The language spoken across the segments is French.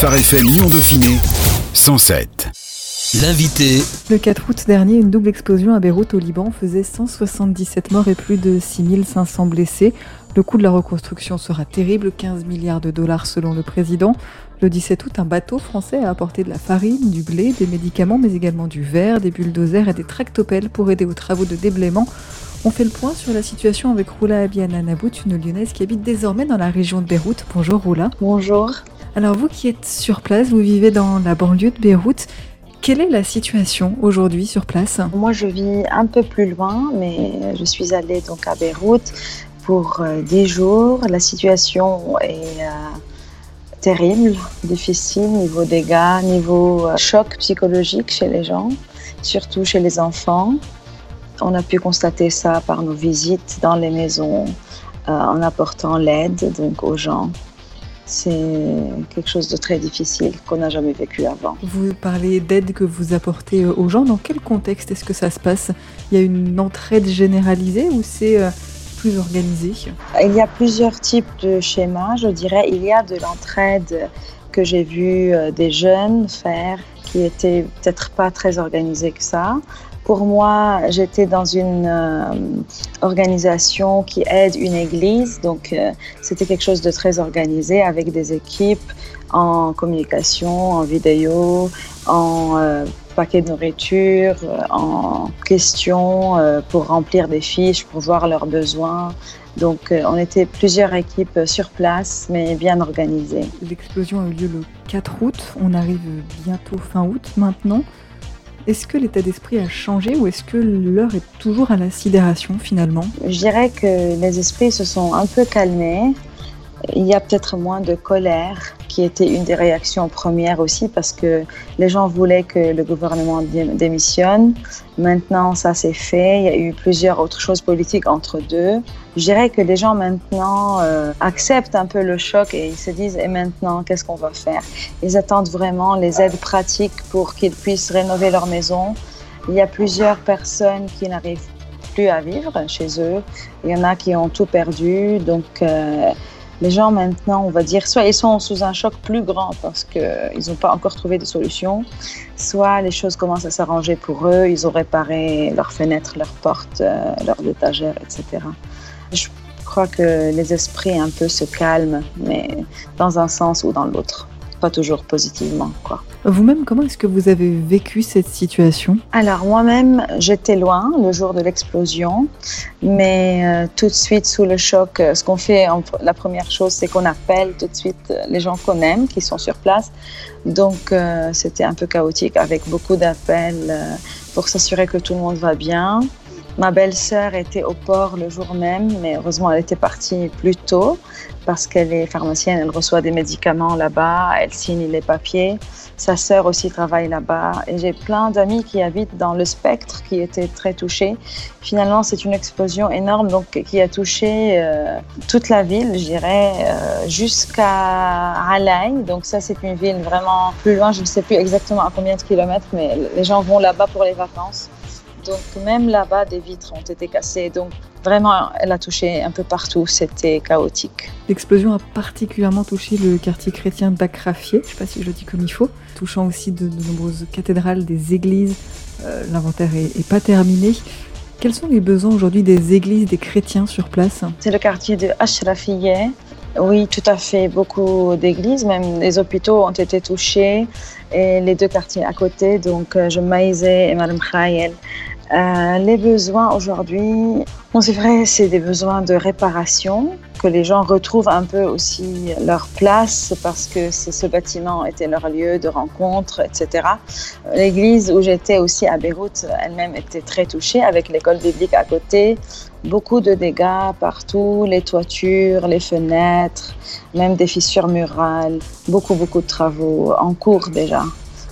Phare FM Lyon Dauphiné 107. L'invité. Le 4 août dernier, une double explosion à Beyrouth au Liban faisait 177 morts et plus de 6500 blessés. Le coût de la reconstruction sera terrible, 15 milliards de dollars selon le président. Le 17 août, un bateau français a apporté de la farine, du blé, des médicaments, mais également du verre, des bulldozers et des tractopelles pour aider aux travaux de déblaiement. On fait le point sur la situation avec Roula Abiana Nabout, une lyonnaise qui habite désormais dans la région de Beyrouth. Bonjour Roula. Bonjour. Alors vous qui êtes sur place, vous vivez dans la banlieue de Beyrouth. Quelle est la situation aujourd'hui sur place? Moi, je vis un peu plus loin, mais je suis allée donc à Beyrouth pour 10 euh, jours. La situation est euh, terrible, difficile, niveau dégâts, niveau euh, choc psychologique chez les gens, surtout chez les enfants. On a pu constater ça par nos visites dans les maisons, en apportant l'aide donc aux gens c'est quelque chose de très difficile qu'on n'a jamais vécu avant. Vous parlez d'aide que vous apportez aux gens. Dans quel contexte est-ce que ça se passe? Il y a une entraide généralisée ou c'est euh, plus organisé? Il y a plusieurs types de schémas, je dirais. Il y a de l'entraide que j'ai vu euh, des jeunes faire qui était peut-être pas très organisée que ça. Pour moi, j'étais dans une euh, organisation qui aide une église, donc euh, c'était quelque chose de très organisé avec des équipes en communication, en vidéo, en euh, paquet de nourriture, en questions pour remplir des fiches, pour voir leurs besoins. Donc on était plusieurs équipes sur place, mais bien organisées. L'explosion a eu lieu le 4 août, on arrive bientôt fin août maintenant. Est-ce que l'état d'esprit a changé ou est-ce que l'heure est toujours à la sidération finalement? Je dirais que les esprits se sont un peu calmés. Il y a peut-être moins de colère qui était une des réactions premières aussi parce que les gens voulaient que le gouvernement démissionne. Maintenant, ça s'est fait. Il y a eu plusieurs autres choses politiques entre deux. Je dirais que les gens maintenant euh, acceptent un peu le choc et ils se disent et maintenant, qu'est-ce qu'on va faire? Ils attendent vraiment les aides pratiques pour qu'ils puissent rénover leur maison. Il y a plusieurs personnes qui n'arrivent plus à vivre chez eux. Il y en a qui ont tout perdu. Donc, euh, les gens maintenant, on va dire, soit ils sont sous un choc plus grand parce qu'ils n'ont pas encore trouvé de solution, soit les choses commencent à s'arranger pour eux, ils ont réparé leurs fenêtres, leurs portes, euh, leurs étagères, etc. Je crois que les esprits un peu se calment, mais dans un sens ou dans l'autre pas toujours positivement. Quoi. Vous-même, comment est-ce que vous avez vécu cette situation? Alors moi-même, j'étais loin le jour de l'explosion, mais euh, tout de suite sous le choc, euh, ce qu'on fait, la première chose, c'est qu'on appelle tout de suite euh, les gens qu'on aime, qui sont sur place. Donc c'était un peu chaotique avec beaucoup d'appels pour s'assurer que tout le monde va bien. Ma belle-sœur était au port le jour même, mais heureusement elle était partie plus tôt parce qu'elle est pharmacienne, elle reçoit des médicaments là-bas, elle signe les papiers. Sa sœur aussi travaille là-bas et j'ai plein d'amis qui habitent dans le spectre qui étaient très touchés. Finalement, c'est une explosion énorme donc qui a touché euh, toute la ville, je dirais, euh, jusqu'à Alay. Donc ça, c'est une ville vraiment plus loin. Je ne sais plus exactement à combien de kilomètres, mais les gens vont là-bas pour les vacances. Donc même là-bas, des vitres ont été cassées. Donc vraiment, elle a touché un peu partout. C'était chaotique. L'explosion a particulièrement touché le quartier chrétien d'Akrafieh, je ne sais pas si je le dis comme il faut, touchant aussi de, nombreuses cathédrales, des églises. Euh, l'inventaire n'est pas terminé. Quels sont les besoins aujourd'hui des églises, des chrétiens sur place? C'est le quartier de Ashrafiyeh. Oui, tout à fait. Beaucoup d'églises, même les hôpitaux ont été touchés et les deux quartiers à côté, donc euh, je et Mme Khayel. Euh, les besoins aujourd'hui, c'est vrai, c'est des besoins de réparation, que les gens retrouvent un peu aussi leur place parce que ce bâtiment était leur lieu de rencontre, etc. L'église où j'étais aussi à Beyrouth elle-même était très touchée avec l'école biblique à côté. Beaucoup de dégâts partout, les toitures, les fenêtres, même des fissures murales, beaucoup, beaucoup de travaux en cours déjà.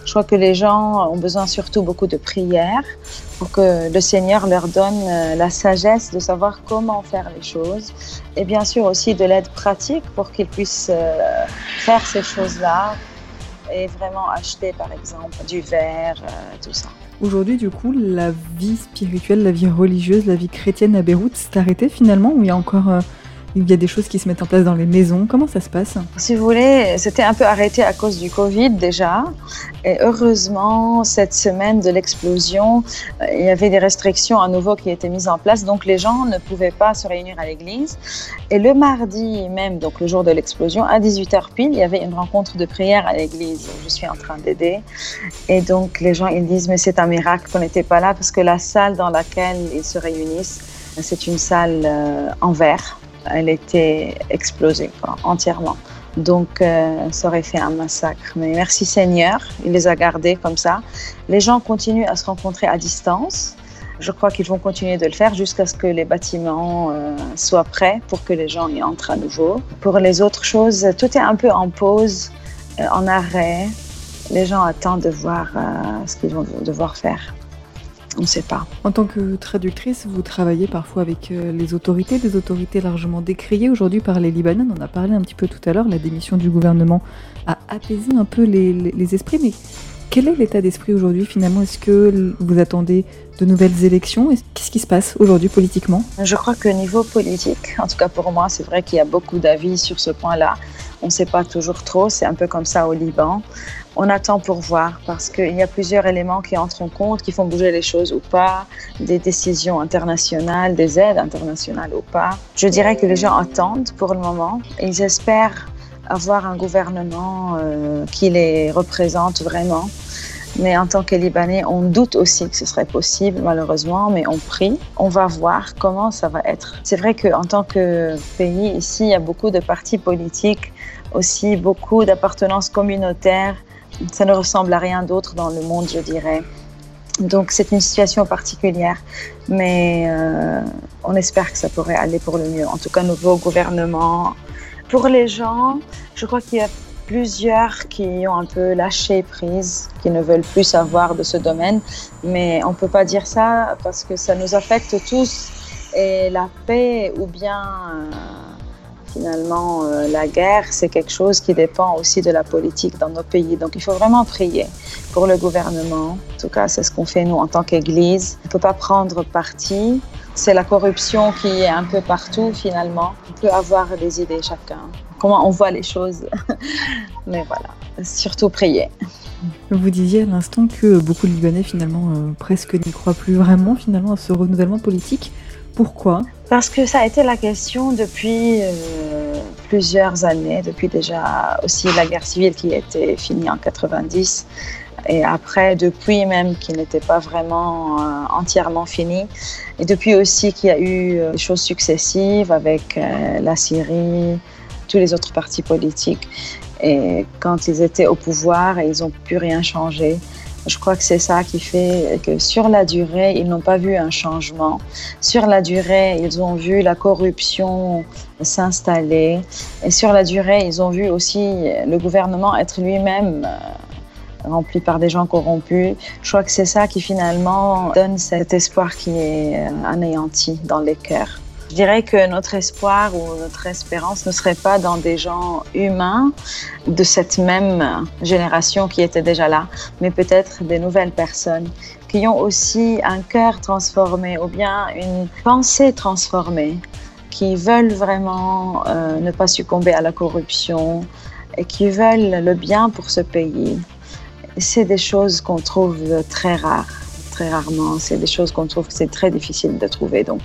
Je crois que les gens ont besoin surtout beaucoup de prières pour que le Seigneur leur donne euh, la sagesse de savoir comment faire les choses et bien sûr aussi de l'aide pratique pour qu'ils puissent euh, faire ces choses-là et vraiment acheter par exemple du verre, euh, tout ça. Aujourd'hui, du coup, la vie spirituelle, la vie religieuse, la vie chrétienne à Beyrouth s'est arrêtée finalement ou il y a encore Il y a des choses qui se mettent en place dans les maisons. Comment ça se passe Si vous voulez, c'était un peu arrêté à cause du Covid déjà. Et heureusement, cette semaine de l'explosion, euh, il y avait des restrictions à nouveau qui étaient mises en place. Donc les gens ne pouvaient pas se réunir à l'église. Et le mardi même, donc le jour de l'explosion, à 18h pile, il y avait une rencontre de prière à l'église. Je suis en train d'aider. Et donc les gens, ils disent, mais c'est un miracle qu'on n'était pas là parce que la salle dans laquelle ils se réunissent, c'est une salle euh, en verre. Elle était explosée entièrement. Donc, euh, ça aurait fait un massacre. Mais merci Seigneur, il les a gardés comme ça. Les gens continuent à se rencontrer à distance. Je crois qu'ils vont continuer de le faire jusqu'à ce que les bâtiments euh, soient prêts pour que les gens y entrent à nouveau. Pour les autres choses, tout est un peu en pause, en arrêt. Les gens attendent de voir ce qu'ils vont devoir faire on ne sait pas. En tant que traductrice, vous travaillez parfois avec euh, les autorités, des autorités largement décriées aujourd'hui par les Libanais. On en a parlé un petit peu tout à l'heure. La démission du gouvernement a apaisé un peu les, esprits. Mais quel est l'état d'esprit aujourd'hui finalement? Est-ce que vous attendez de nouvelles élections? Qu'est-ce qui se passe aujourd'hui politiquement? Je crois que niveau politique, en tout cas pour moi, c'est vrai qu'il y a beaucoup d'avis sur ce point-là. On ne sait pas toujours trop, c'est un peu comme ça au Liban. On attend pour voir parce qu'il y a plusieurs éléments qui entrent en compte, qui font bouger les choses ou pas, des décisions internationales, des aides internationales ou pas. Je dirais que les gens attendent pour le moment. Ils espèrent avoir un gouvernement euh, qui les représente vraiment. Mais en tant que Libanais, on doute aussi que ce serait possible, malheureusement, mais on prie. On va voir comment ça va être. C'est vrai qu'en tant que pays, ici, il y a beaucoup de partis politiques, aussi beaucoup d'appartenances communautaires. Ça ne ressemble à rien d'autre dans le monde, je dirais. Donc c'est une situation particulière, mais euh, on espère que ça pourrait aller pour le mieux. En tout cas, nouveau gouvernement. Pour les gens, je crois qu'il y a plusieurs qui ont un peu lâché prise, qui ne veulent plus savoir de ce domaine. Mais on ne peut pas dire ça parce que ça nous affecte tous. Et la paix ou bien euh, finalement euh, la guerre, c'est quelque chose qui dépend aussi de la politique dans nos pays. Donc il faut vraiment prier pour le gouvernement. En tout cas, c'est ce qu'on fait nous en tant qu'Église. On ne peut pas prendre parti. C'est la corruption qui est un peu partout finalement. On peut avoir des idées chacun comment on voit les choses. Mais voilà, surtout prier. Vous disiez à l'instant que beaucoup de Libanais finalement euh, presque n'y croient plus vraiment finalement à ce renouvellement politique. Pourquoi? Parce que ça a été la question depuis euh, plusieurs années, depuis déjà aussi la guerre civile qui était finie en 90 et après depuis même qui n'était pas vraiment euh, entièrement finie et depuis aussi qu'il y a eu des choses successives avec la Syrie, tous les autres partis politiques. Et quand ils étaient au pouvoir, ils n'ont pu rien changer. Je crois que c'est ça qui fait que sur la durée, ils n'ont pas vu un changement. Sur la durée, ils ont vu la corruption s'installer. Et sur la durée, ils ont vu aussi le gouvernement être lui-même euh, rempli par des gens corrompus. Je crois que c'est ça qui finalement donne cet espoir qui est euh, anéanti dans les cœurs. Je dirais que notre espoir ou notre espérance ne serait pas dans des gens humains de cette même génération qui était déjà là, mais peut-être des nouvelles personnes qui ont aussi un cœur transformé ou bien une pensée transformée, qui veulent vraiment euh, ne pas succomber à la corruption et qui veulent le bien pour ce pays. C'est des choses qu'on trouve très rares très rarement. C'est des choses qu'on trouve que c'est très difficile de trouver. Donc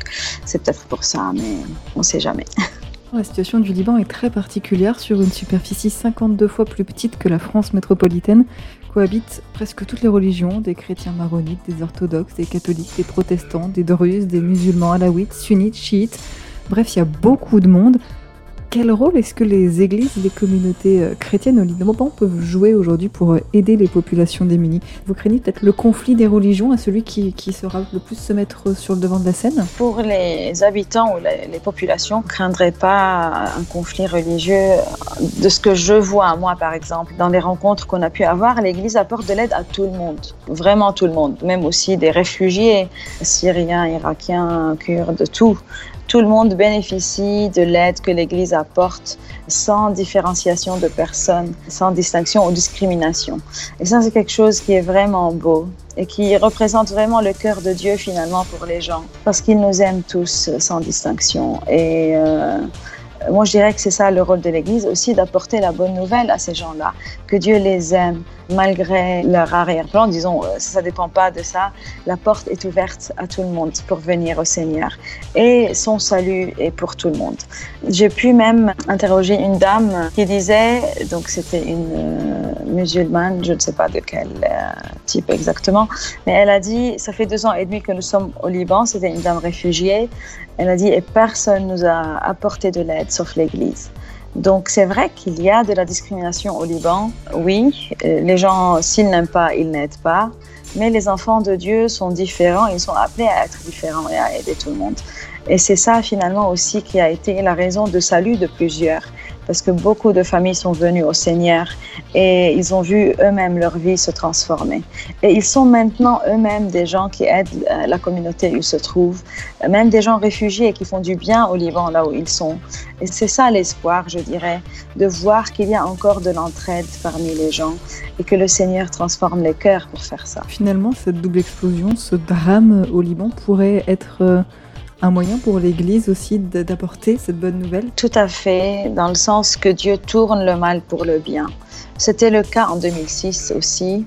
c'est peut-être pour ça, mais on ne sait jamais. La situation du Liban est très particulière. Sur une superficie 52 fois plus petite que la France métropolitaine, cohabitent presque toutes les religions, des chrétiens maronites, des orthodoxes, des catholiques, des protestants, des druzes, des musulmans alaouites, sunnites, chiites. Bref, il y a beaucoup de monde. Quel rôle est-ce que les églises, les communautés euh, chrétiennes au Liban peuvent jouer aujourd'hui pour euh, aider les populations démunies Vous craignez peut-être le conflit des religions à celui qui, qui, sera le plus se mettre sur le devant de la scène Pour les habitants ou les, populations, ne craindrait pas un conflit religieux. De ce que je vois, moi par exemple, dans les rencontres qu'on a pu avoir, l'Église apporte de l'aide à tout le monde, vraiment tout le monde, même aussi des réfugiés syriens, irakiens, kurdes, de tout tout le monde bénéficie de l'aide que l'Église apporte sans différenciation de personnes, sans distinction ou discrimination. Et ça, c'est quelque chose qui est vraiment beau et qui représente vraiment le cœur de Dieu finalement pour les gens, parce qu'il nous aime tous sans distinction. Et euh, Moi, je dirais que c'est ça le rôle de l'Église aussi, d'apporter la bonne nouvelle à ces gens-là, que Dieu les aime malgré leur arrière-plan. Disons, euh, ça ne dépend pas de ça. La porte est ouverte à tout le monde pour venir au Seigneur. Et son salut est pour tout le monde. J'ai pu même interroger une dame qui disait, donc c'était une euh, musulmane, je ne sais pas de quel euh, type exactement, mais elle a dit, ça fait deux ans et demi que nous sommes au Liban, c'était une dame réfugiée. Elle a dit, et personne nous a apporté de l'aide sauf l'Église. Donc c'est vrai qu'il y a de la discrimination au Liban, oui. Euh, les gens, s'ils n'aiment pas, ils n'aident pas. Mais les enfants de Dieu sont différents, ils sont appelés à être différents et à aider tout le monde. Et c'est ça finalement aussi qui a été la raison de salut de plusieurs parce que beaucoup de familles sont venues au Seigneur et ils ont vu eux-mêmes leur vie se transformer. Et ils sont maintenant eux-mêmes des gens qui aident euh, la communauté où ils se trouvent, même des gens réfugiés qui font du bien au Liban là où ils sont. Et c'est ça l'espoir, je dirais, de voir qu'il y a encore de l'entraide parmi les gens et que le Seigneur transforme les cœurs pour faire ça. Finalement, cette double explosion, ce drame au Liban pourrait être euh, un moyen pour l'Église aussi d'apporter cette bonne nouvelle? Tout à fait, dans le sens que Dieu tourne le mal pour le bien. C'était le cas en 2006 aussi,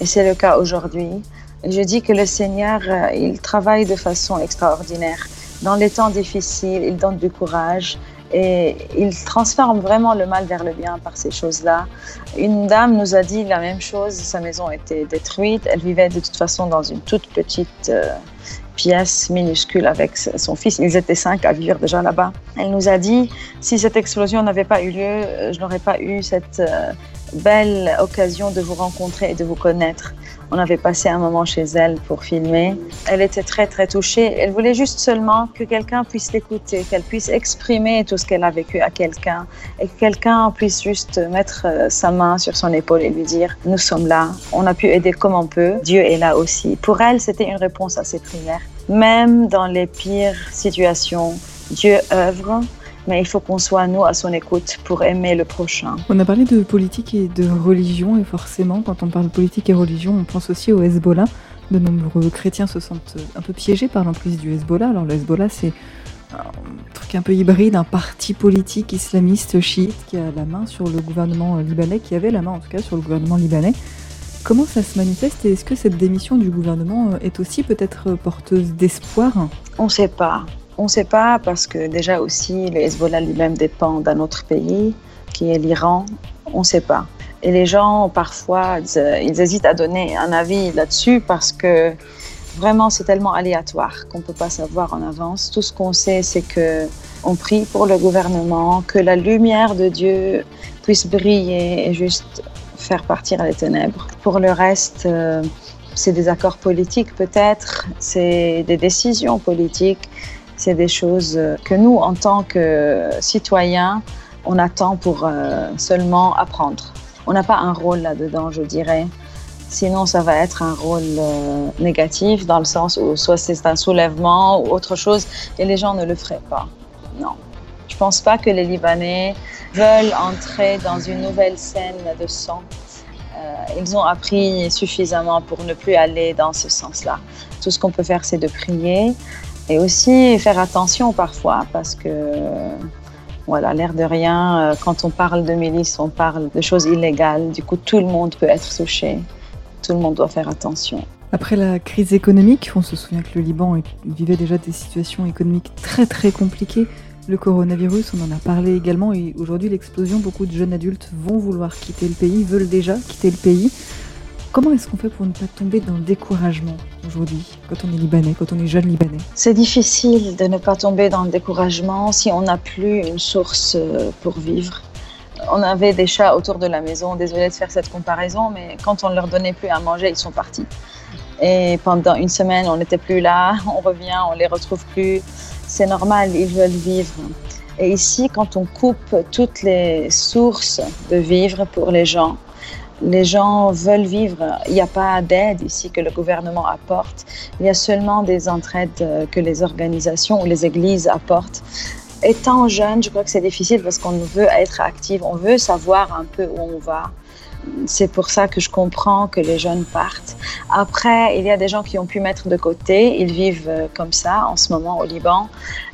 et c'est le cas aujourd'hui. Je dis que le Seigneur, euh, il travaille de façon extraordinaire. Dans les temps difficiles, il donne du courage et il transforme vraiment le mal vers le bien par ces choses-là. Une dame nous a dit la même chose, sa maison était détruite, elle vivait de toute façon dans une toute petite euh, pièce minuscule avec son fils. Ils étaient cinq à vivre déjà là-bas. Elle nous a dit, si cette explosion n'avait pas eu lieu, euh, je n'aurais pas eu cette euh, belle occasion de vous rencontrer et de vous connaître. On avait passé un moment chez elle pour filmer. Elle était très très touchée. Elle voulait juste seulement que quelqu'un puisse l'écouter, qu'elle puisse exprimer tout ce qu'elle a vécu à quelqu'un et que quelqu'un puisse juste mettre euh, sa main sur son épaule et lui dire nous sommes là, on a pu aider comme on peut, Dieu est là aussi. Pour elle, c'était une réponse à ses prières. Même dans les pires situations, Dieu œuvre mais il faut qu'on soit, nous, à son écoute pour aimer le prochain. On a parlé de politique et de religion, et forcément, quand on parle politique et religion, on pense aussi au Hezbollah. De nombreux chrétiens se sentent un peu piégés par l'emprise du Hezbollah. Alors le Hezbollah, c'est un truc un peu hybride, un parti politique islamiste chiite qui a la main sur le gouvernement libanais, qui avait la main en tout cas sur le gouvernement libanais. Comment ça se manifeste et est-ce que cette démission du gouvernement est aussi peut-être porteuse d'espoir? On ne sait pas. On ne sait pas parce que déjà aussi le Hezbollah lui-même dépend d'un autre pays qui est l'Iran. On ne sait pas. Et les gens parfois ils hésitent à donner un avis là-dessus parce que vraiment c'est tellement aléatoire qu'on ne peut pas savoir en avance. Tout ce qu'on sait c'est que on prie pour le gouvernement, que la lumière de Dieu puisse briller et juste faire partir les ténèbres. Pour le reste, euh, c'est des accords politiques peut-être, c'est des décisions politiques, c'est des choses que nous, en tant que citoyens, on attend pour euh, seulement apprendre. On n'a pas un rôle là-dedans, je dirais. Sinon, ça va être un rôle euh, négatif dans le sens où soit c'est un soulèvement ou autre chose et les gens ne le feraient pas. Non. Je ne pense pas que les Libanais veulent entrer dans une nouvelle scène de sang. Euh, ils ont appris suffisamment pour ne plus aller dans ce sens-là. Tout ce qu'on peut faire, c'est de prier, et aussi faire attention parfois parce que, voilà, l'air de rien, euh, quand on parle de milice, on parle de choses illégales. Du coup, tout le monde peut être touché. Tout le monde doit faire attention. Après la crise économique, on se souvient que le Liban vivait déjà des situations économiques très très compliquées. Le coronavirus, on en a parlé également, et aujourd'hui l'explosion, beaucoup de jeunes adultes vont vouloir quitter le pays, veulent déjà quitter le pays. Comment est-ce qu'on fait pour ne pas tomber dans le découragement aujourd'hui, quand on est libanais, quand on est jeune libanais C'est difficile de ne pas tomber dans le découragement si on n'a plus une source euh, pour vivre. On avait des chats autour de la maison, désolé de faire cette comparaison, mais quand on ne leur donnait plus à manger, ils sont partis. Et pendant une semaine, on n'était plus là, on revient, on les retrouve plus. C'est normal, ils veulent vivre. Et ici, quand on coupe toutes les sources de vivre pour les gens, les gens veulent vivre. Il n'y a pas d'aide ici que le gouvernement apporte. Il y a seulement des entraides euh, que les organisations ou les églises apportent. Étant jeune, je crois que c'est difficile parce qu'on veut être actif, on veut savoir un peu où on va. C'est pour ça que je comprends que les jeunes partent. Après, il y a des gens qui ont pu mettre de côté. Ils vivent euh, comme ça en ce moment au Liban.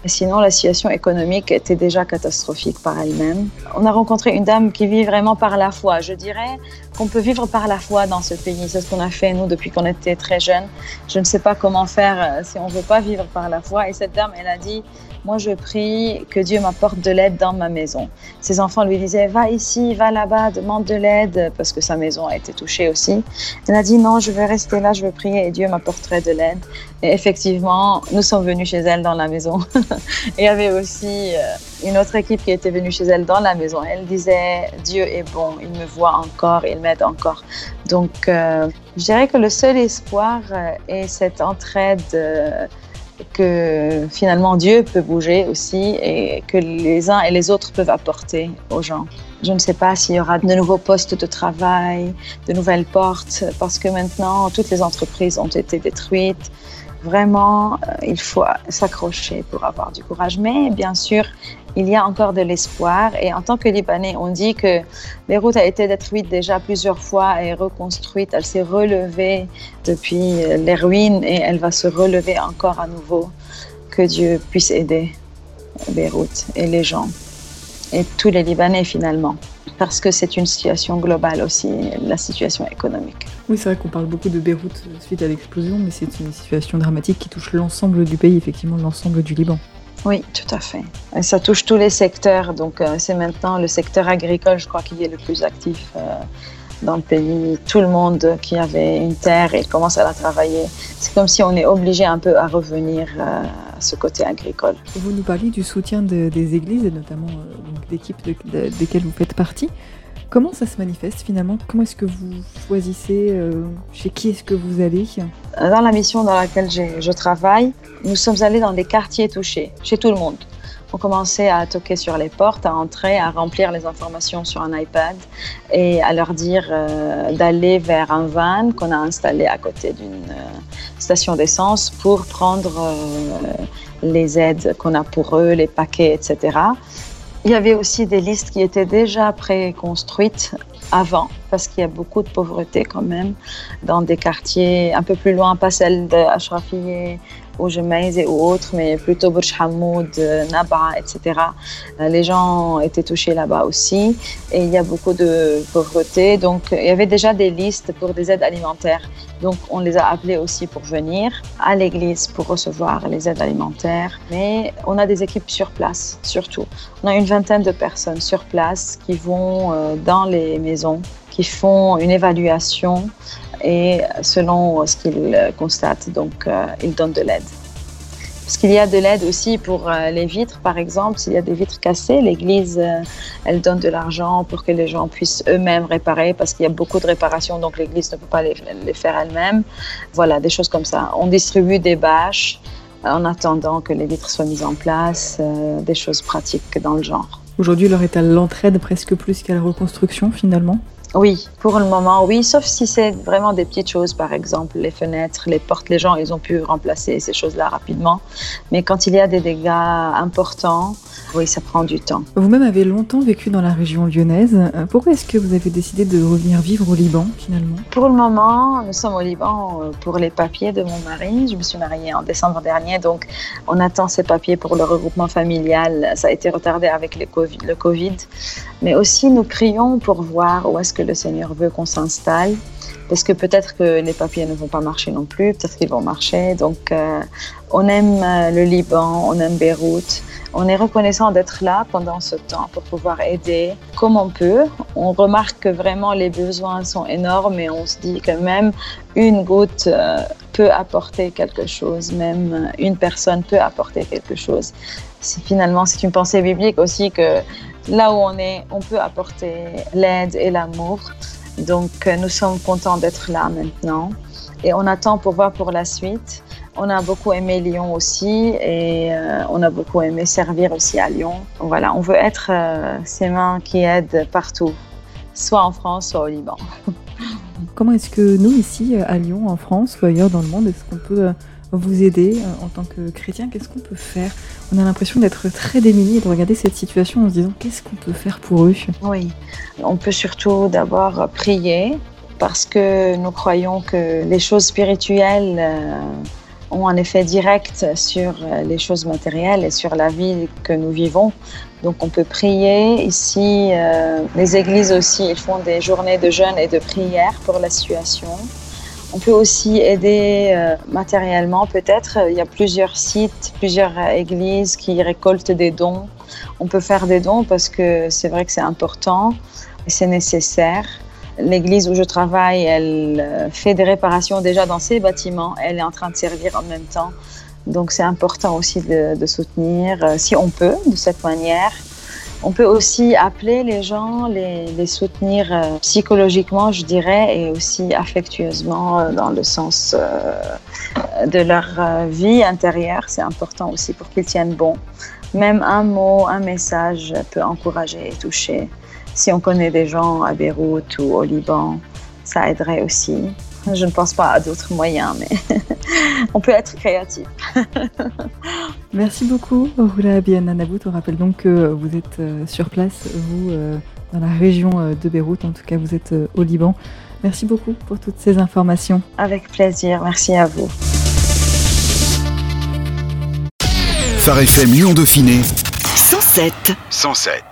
Sinon, la situation économique était déjà catastrophique par elle-même. On a rencontré une dame qui vit vraiment par la foi. Je dirais qu'on peut vivre par la foi dans ce pays. C'est ce qu'on a fait, nous, depuis qu'on était très jeunes. Je ne sais pas comment faire euh, si on ne veut pas vivre par la foi. Et cette dame, elle a dit, moi, je prie que Dieu m'apporte de l'aide dans ma maison. Ses enfants lui disaient, va ici, va là-bas, demande de l'aide, parce que sa maison a été touchée aussi. Elle a dit, non, je vais rester là, je vais prier et Dieu m'apporterait de l'aide. Et effectivement, nous sommes venus chez elle dans la maison. il y avait aussi euh, une autre équipe qui était venue chez elle dans la maison. Elle disait, Dieu est bon, il me voit encore, il m'aide encore. Donc, euh, je dirais que le seul espoir euh, est cette entraide que finalement Dieu peut bouger aussi et que les uns et les autres peuvent apporter aux gens. Je ne sais pas s'il y aura de nouveaux postes de travail, de nouvelles portes, parce que maintenant toutes les entreprises ont été détruites. Vraiment, euh, il faut s'accrocher pour avoir du courage. Mais bien sûr, il y a encore de l'espoir. Et en tant que Libanais, on dit que Beyrouth a été détruite déjà plusieurs fois et reconstruite. Elle s'est relevée depuis les ruines et elle va se relever encore à nouveau. Que Dieu puisse aider Beyrouth et les gens et tous les Libanais finalement. Parce que c'est une situation globale aussi, la situation économique. Oui, c'est vrai qu'on parle beaucoup de Beyrouth suite à l'explosion, mais c'est une situation dramatique qui touche l'ensemble du pays, effectivement l'ensemble du Liban. Oui, tout à fait. Et ça touche tous les secteurs. Donc, euh, c'est maintenant le secteur agricole, je crois, qui est le plus actif euh, dans le pays. Tout le monde qui avait une terre et commence à la travailler. C'est comme si on est obligé un peu à revenir euh, ce côté agricole. Vous nous parliez du soutien des églises et notamment d'équipes desquelles vous faites partie. Comment ça se manifeste finalement? Comment est-ce que vous choisissez euh, Chez qui est-ce que vous allez? Dans la mission dans laquelle je travaille, nous sommes allés dans des quartiers touchés, chez tout le monde. On commençait à toquer sur les portes, à entrer, à remplir les informations sur un iPad et à leur dire euh, d'aller vers un van qu'on a installé à côté d'une euh, station d'essence pour prendre les aides qu'on a pour eux, les paquets, etc. Il y avait aussi des listes qui étaient déjà préconstruites avant, parce qu'il y a beaucoup de pauvreté quand même dans des quartiers un peu plus loin, pas celle d'Ashrafieh ou Jemaïs ou autres, mais plutôt Burj Hamoud, Naba, etc. Euh, les gens étaient touchés là-bas aussi et il y a beaucoup de pauvreté. Donc il y avait déjà des listes pour des aides alimentaires. Donc on les a appelés aussi pour venir à l'église pour recevoir les aides alimentaires. Mais on a des équipes sur place, surtout. On a une vingtaine de personnes sur place qui vont euh, dans les maisons, qui font une évaluation et selon ce qu'ils constatent, donc euh, ils donnent de l'aide. Parce qu'il y a de l'aide aussi pour euh, les vitres, par exemple. S'il y a des vitres cassées, l'Église, euh, elle donne de l'argent pour que les gens puissent eux-mêmes réparer, parce qu'il y a beaucoup de réparations, donc l'Église ne peut pas les, les faire elle-même. Voilà, des choses comme ça. On distribue des bâches en attendant que les vitres soient mises en place, des choses pratiques dans le genre. Aujourd'hui, l'heure est à l'entraide presque plus qu'à la reconstruction, finalement oui, pour le moment, oui, sauf si c'est vraiment des petites choses, par exemple les fenêtres, les portes, les gens, ils ont pu remplacer ces choses-là rapidement. Mais quand il y a des dégâts importants, oui, ça prend du temps. Vous-même avez longtemps vécu dans la région lyonnaise. Euh, pourquoi est-ce que vous avez décidé de revenir vivre au Liban finalement? Pour le moment, nous sommes au Liban euh, pour les papiers de mon mari. Je me suis mariée en décembre dernier, donc on attend ces papiers pour le regroupement familial. Ça a été retardé avec le Covid. Mais aussi, nous prions pour voir où est-ce que le Seigneur veut qu'on s'installe parce que peut-être que les papiers ne vont pas marcher non plus, peut-être qu'ils vont marcher. Donc, euh, on aime le Liban, on aime Beyrouth. On est reconnaissant d'être là pendant ce temps pour pouvoir aider comme on peut. On remarque que vraiment les besoins sont énormes et on se dit que même une goutte euh, peut apporter quelque chose, même une personne peut apporter quelque chose. Finalement, c'est une pensée biblique aussi que là où on est, on peut apporter l'aide et l'amour. Donc euh, nous sommes contents d'être là maintenant et on attend pour voir pour la suite. On a beaucoup aimé Lyon aussi et euh, on a beaucoup aimé servir aussi à Lyon. Voilà, on veut être euh, ces mains qui aident partout, soit en France, soit au Liban. Comment est-ce que nous, ici à Lyon, en France ou ailleurs dans le monde, est-ce qu'on peut vous aider en tant que chrétien Qu'est-ce qu'on peut faire? On a l'impression d'être très démunis et de regarder cette situation en se disant qu'est-ce qu'on peut faire pour eux? Oui, on peut surtout d'abord prier parce que nous croyons que les choses spirituelles ont un effet direct sur euh, les choses matérielles et sur la vie que nous vivons. Donc on peut prier ici. Euh, les églises aussi, ils font des journées de jeûne et de prière pour la situation. On peut aussi aider euh, matériellement peut-être. Il y a plusieurs sites, plusieurs églises qui récoltent des dons. On peut faire des dons parce que c'est vrai que c'est important et c'est nécessaire. L'église où je travaille, elle euh, fait des réparations déjà dans ses bâtiments. Elle est en train de servir en même temps. Donc c'est important aussi de, soutenir, euh, si on peut, de cette manière. On peut aussi appeler les gens, les, soutenir euh, psychologiquement, je dirais, et aussi affectueusement dans le sens de leur vie intérieure. C'est important aussi pour qu'ils tiennent bon. Même un mot, un message peut encourager et toucher. Si on connaît des gens à Beyrouth ou au Liban, ça aiderait aussi. Je ne pense pas à d'autres moyens, mais on peut être créatif. Merci beaucoup, Roula Abiyananabout. On rappelle donc que vous êtes euh, sur place, vous, euh, dans la région euh, de Beyrouth, en tout cas vous êtes au Liban. Merci beaucoup pour toutes ces informations. Avec plaisir, merci à vous. Phare FM Lyon Dauphiné 107 107